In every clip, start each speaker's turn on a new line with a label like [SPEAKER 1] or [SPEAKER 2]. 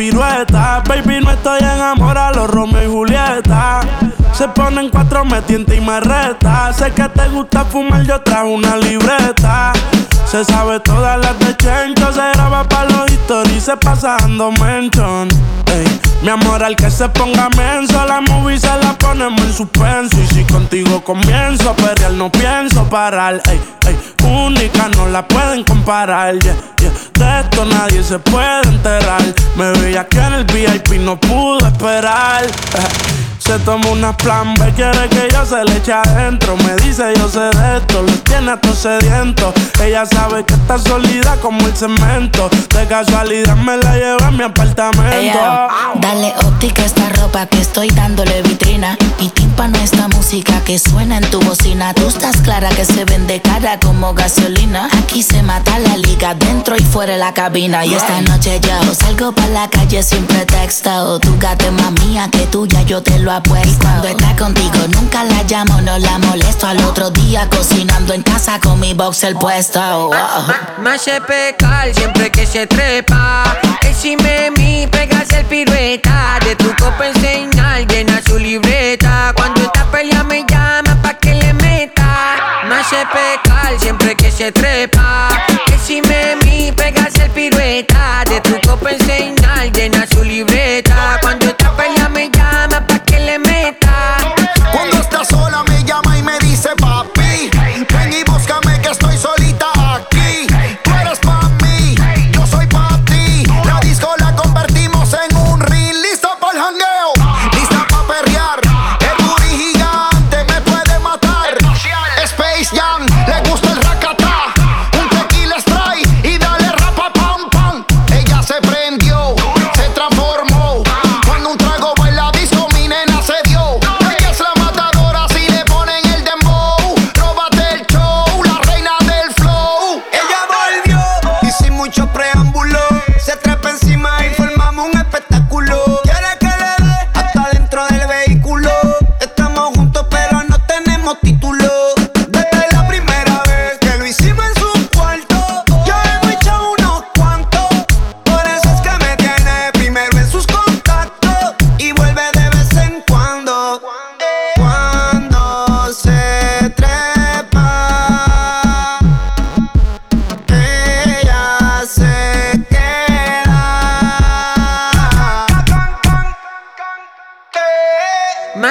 [SPEAKER 1] pegas
[SPEAKER 2] Se ponen cuatro, me tienta y me reta. Sé que te gusta fumar, yo trajo una libreta. Se sabe todas las de Chencho, se graba pa' los historias se pasa dando mention. mi amor, al que se ponga menso, la movie se la ponemos en suspenso. Y si contigo comienzo a perrear, no pienso parar. Ey, ey, única, no la pueden comparar. Yeah, yeah. De esto nadie se puede enterar. Me veía que en el VIP no pudo esperar. Se toma una plan B, quiere que yo se le eche adentro. Me dice yo sé de esto, lo tiene todo sediento. Ella sabe que está sólida como el cemento. De casualidad me la lleva a mi apartamento.
[SPEAKER 3] dale óptica a esta ropa que estoy dándole vitrina. Y tímpano esta música que suena en tu bocina. Tú estás clara que se vende cara como gasolina. Aquí se mata la liga dentro y fuera de la cabina. Y esta noche yo salgo para la calle sin pretexto. Tu gata es mía que tuya, yo te lo cuando está contigo nunca la llamo, no la molesto. Al otro día cocinando en casa con mi boxer puesto.
[SPEAKER 1] Más se pecar siempre que se trepa. Que si me mi pegas el pirueta. De tu copa enseñar, llena su libreta. Cuando esta pelea me llama pa' que le meta. Más se pecar siempre que se trepa. Que si me mi pegas el pirueta. De tu copa enseñar, llena su libreta. Cuando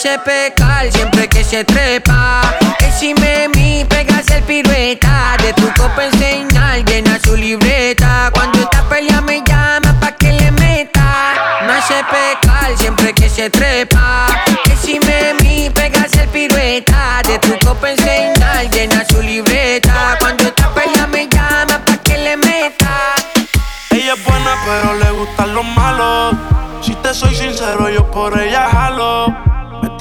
[SPEAKER 1] Más se pecar siempre que se trepa. Que si me mi pegas el pirueta. De tu copa enseñar, llena su libreta. Cuando esta pelea me llama pa' que le meta. Más se pecar siempre que se trepa. Que si me mi pegas el pirueta. De tu copa enseñar, llena su libreta. Cuando esta pelea me llama pa' que le meta.
[SPEAKER 2] Ella es buena, pero le gustan los malos. Si te soy sincero, yo por ella jalo.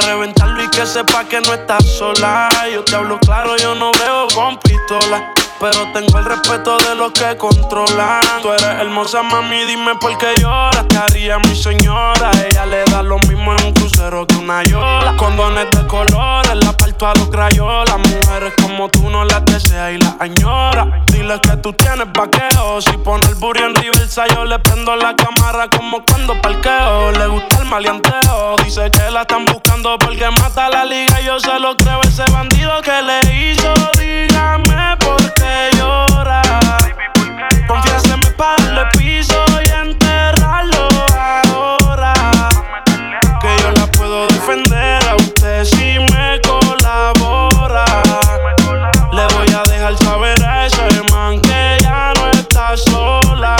[SPEAKER 2] incomoda. Que sepa que no estás sola. Yo te hablo claro, yo no veo con pistola. Pero tengo el respeto de los que controlan. Tú eres hermosa, mami, dime por qué lloras. Te haría mi señora. Ella le da lo mismo en un crucero que una yola. Condones de colores, la parto a los crayolas. Mujeres como tú no las deseas y las añora. Dile que tú tienes vaqueo. Si pone el burro en reversa, yo le prendo la cámara como cuando parqueo. Le gusta el maleanteo. Dice que la están buscando porque mata la liga. Yo se lo creo, ese bandido que le hizo. Dígame por qué llora. Confiéseme para darle piso y enterrarlo ahora. Que yo la puedo defender a usted si me colabora. Le voy a dejar saber a ese man que ya no está sola.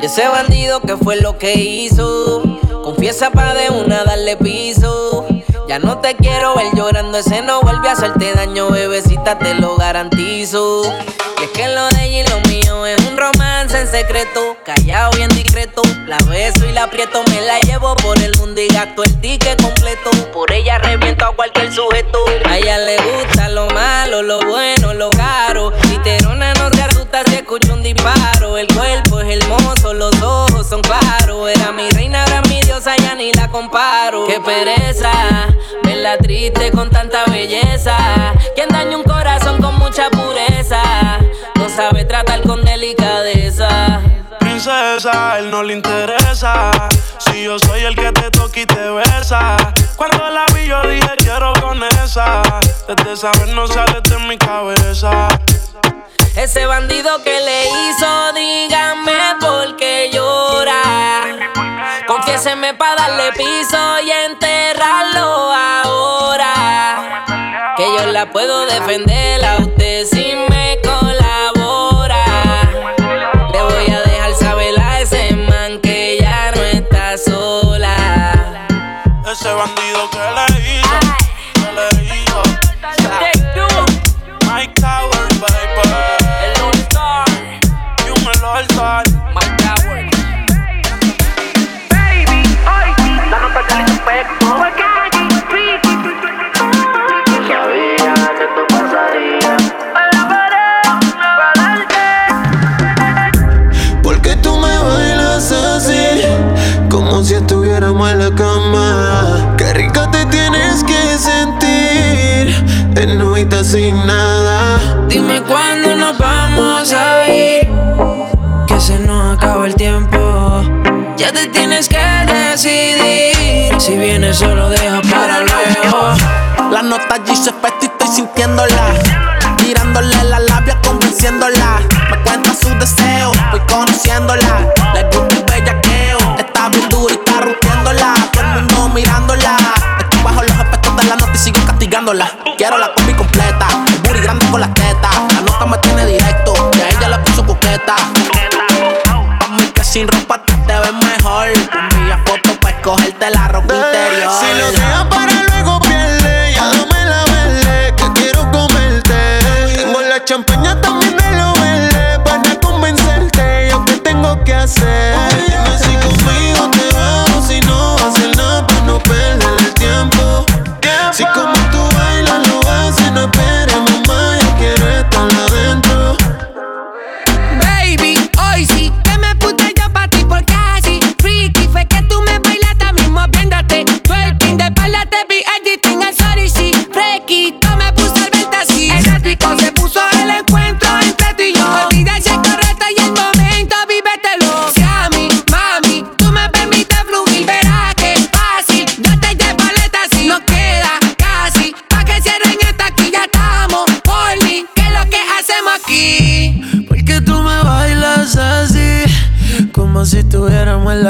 [SPEAKER 4] Y ese bandido que fue lo que hizo. Confiesa pa' de una darle piso. Ya no te quiero ver llorando, ese no vuelve a hacerte daño, bebecita, te lo garantizo. Y es que lo de ella y lo mío es un romance en secreto, callado y en discreto. La beso y la aprieto, me la llevo por el mundo y gasto el ticket completo. Por ella reviento a cualquier sujeto. A ella le gusta lo malo, lo bueno, lo caro. Literona no se asusta si escucha un disparo. El cuerpo es hermoso, los ojos son claros. Era mi reina, era ya ni la comparo. Qué pereza Verla triste con tanta belleza. Quien daña un corazón con mucha pureza. No sabe tratar con delicadeza.
[SPEAKER 2] Princesa, él no le interesa. Si yo soy el que te toca y te besa. Cuando la vi, yo dije quiero con esa. Desde saber no sale de mi cabeza.
[SPEAKER 4] Ese bandido que le darle piso y enterrarlo ahora. Que yo la puedo defender a usted si
[SPEAKER 5] estuviéramos en la cama. Qué rica te tienes que sentir, en noita sin nada.
[SPEAKER 6] Dime cuándo nos vamos a ir, que se nos acaba el tiempo. Ya te tienes que decidir, si vienes solo deja para luego.
[SPEAKER 7] La nota allí se y estoy sintiéndola. Tirándole la labia, convenciéndola. Me cuenta sus deseos, voy conociéndola. Le Quiero la combi completa, el booty grande con las tetas. La nota me tiene directo, y a ella le puso coqueta. A mí que sin ropa tú te ves mejor. Envía fotos para escogerte la ropa interior.
[SPEAKER 5] Si lo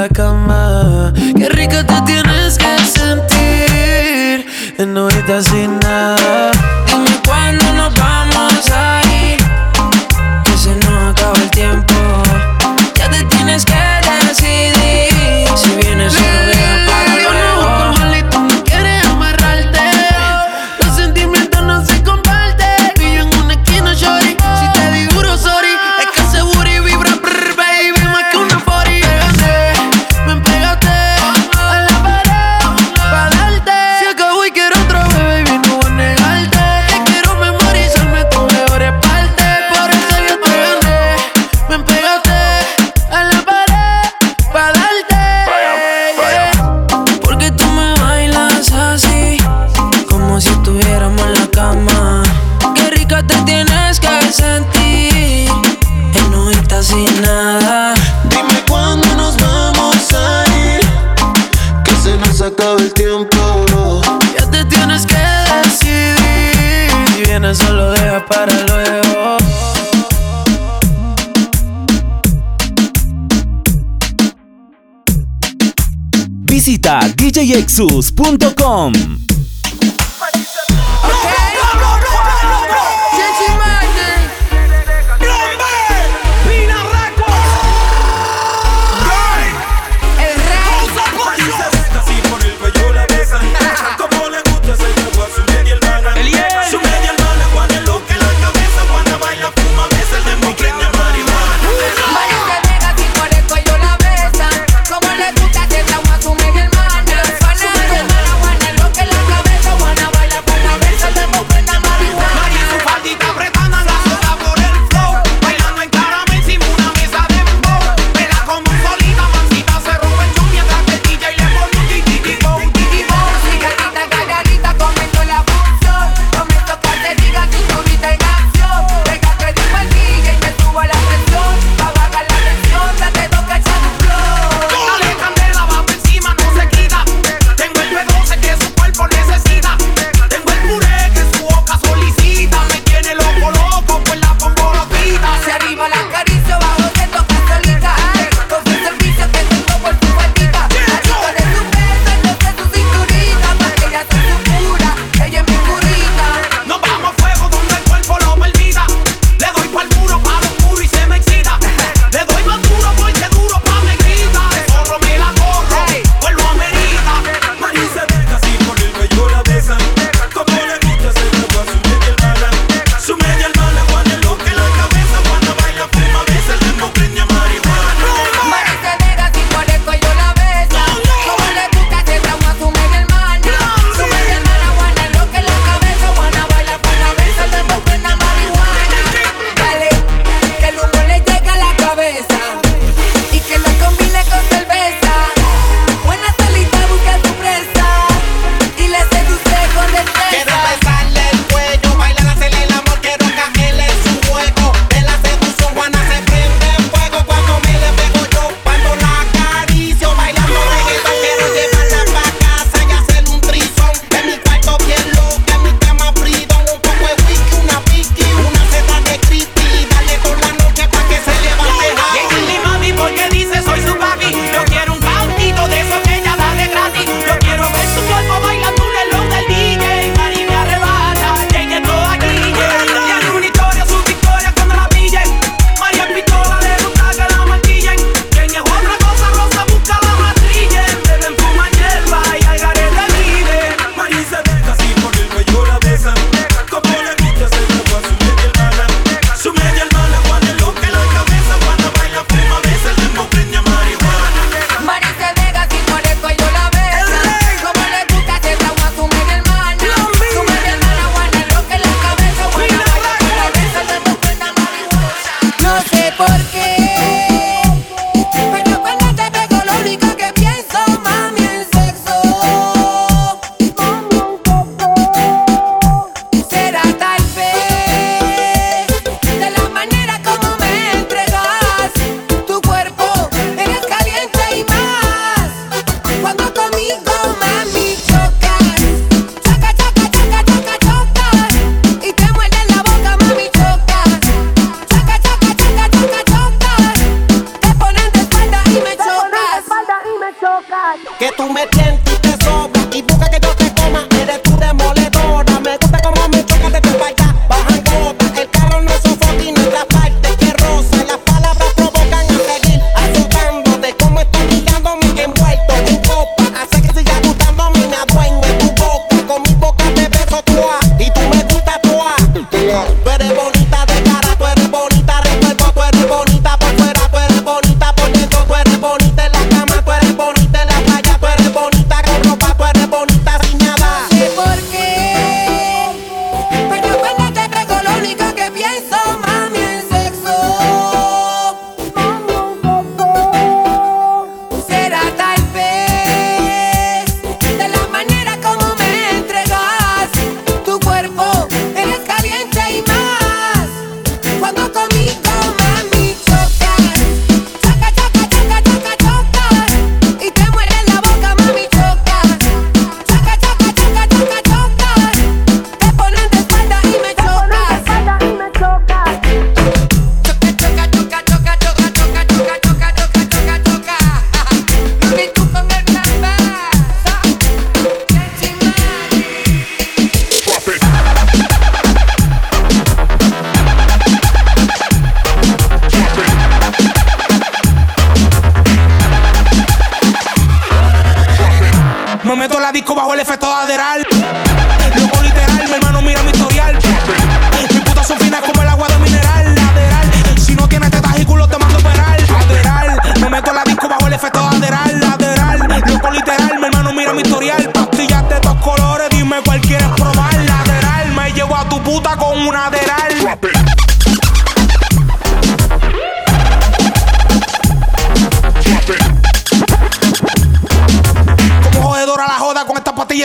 [SPEAKER 5] la cama. Qué rico te
[SPEAKER 1] tienes que
[SPEAKER 6] sentir, en ahorita sin sentir en no está sin nada. Dime cuándo nos vamos a ir, que se nos acabe el tiempo. Ya te tienes que decidir, si vienes solo deja para luego.
[SPEAKER 1] Visita djexus.com
[SPEAKER 8] Yeah. me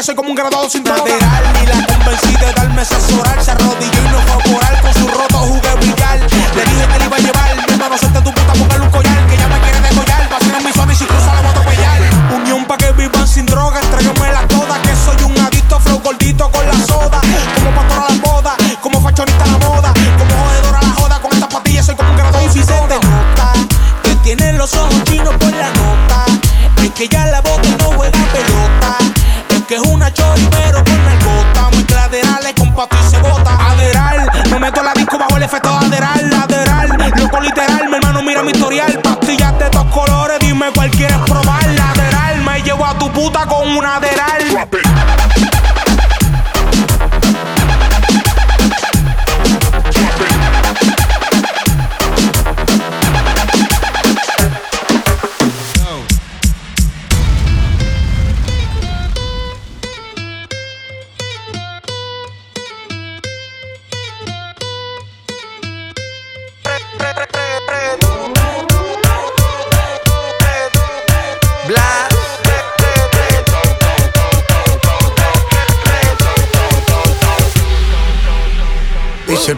[SPEAKER 8] soy como un graduado sin. Lateral, ni la convencí de darme asesorar. Se arrodilló y no fue a orar mi historial. Pastillas de todos colores, dime cuál quieres probar. Lateral, me llevo a tu puta con un Aderal.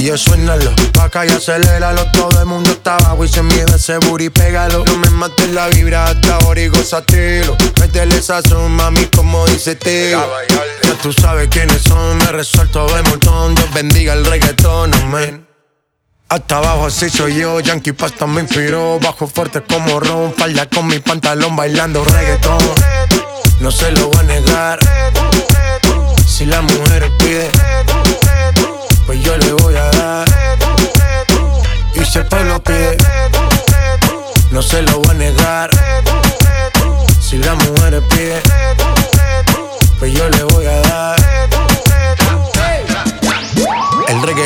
[SPEAKER 9] Y yo suénalo, pa' acá y aceléralo Todo el mundo está abajo y se mide ese booty, pégalo. No me mates la vibra hasta ahora y gozatelo Métele sazón, mami, como dice tío Ya tú sabes quiénes son, me resuelto de montón. Dios bendiga el reggaetón, amén. Hasta abajo así soy yo, Yankee Pasta me inspiró Bajo fuerte como Ron, falda con mi pantalón bailando reggaetón. No se lo voy a negar. Si la mujer pide pues yo le voy a dar. Y si el pueblo pide, no se lo voy a negar. Si la mujer pide, pues yo le voy a dar.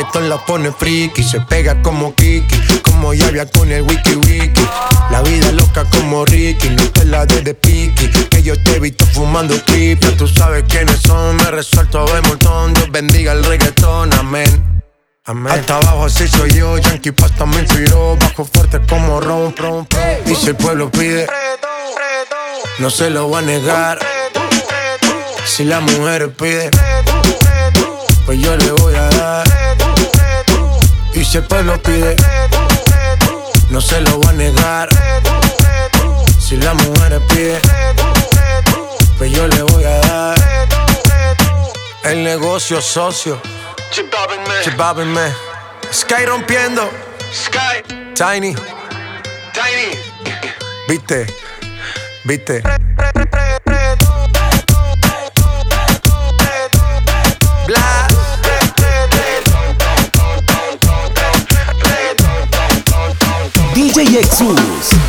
[SPEAKER 9] Reggaetón la pone friki, se pega como Kiki, como Yavia con el wiki wiki. La vida loca como Ricky, no te la de de piqui, que yo te he visto fumando. Ya tú sabes quiénes son, me resuelto de montón. Dios bendiga el reggaetón, amén. Amén. Hasta abajo así soy yo, Yankee Pasta me inspiró Bajo fuerte como ron, ron, ron. Y si el pueblo pide, no se lo va a negar Si la mujer pide, pues yo le voy a dar Y si el pueblo pide, no se lo va a negar Si la mujer pide, pues yo le voy a dar El negocio socio Chip me. Sky rompiendo. Sky. Tiny. Tiny. Viste. Viste.
[SPEAKER 10] Exus.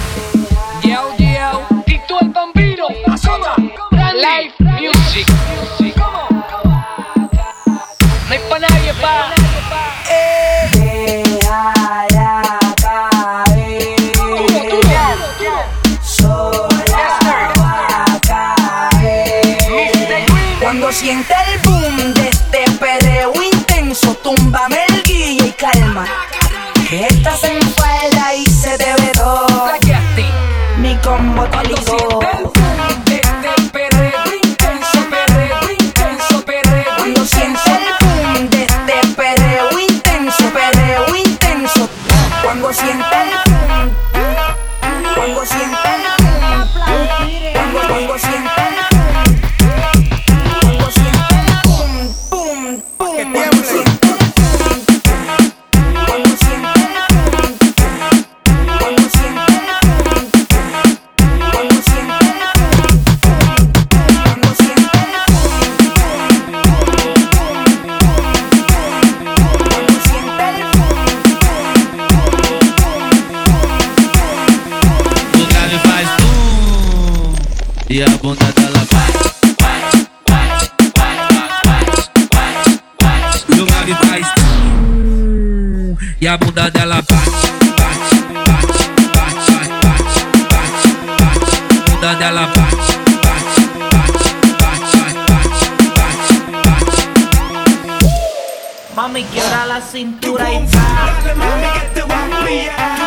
[SPEAKER 11] bunda dela bate, bate, bate, bate, bate.
[SPEAKER 12] Mami, quebra la cintura y.
[SPEAKER 13] Mami, que te a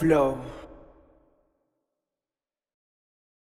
[SPEAKER 14] Flow.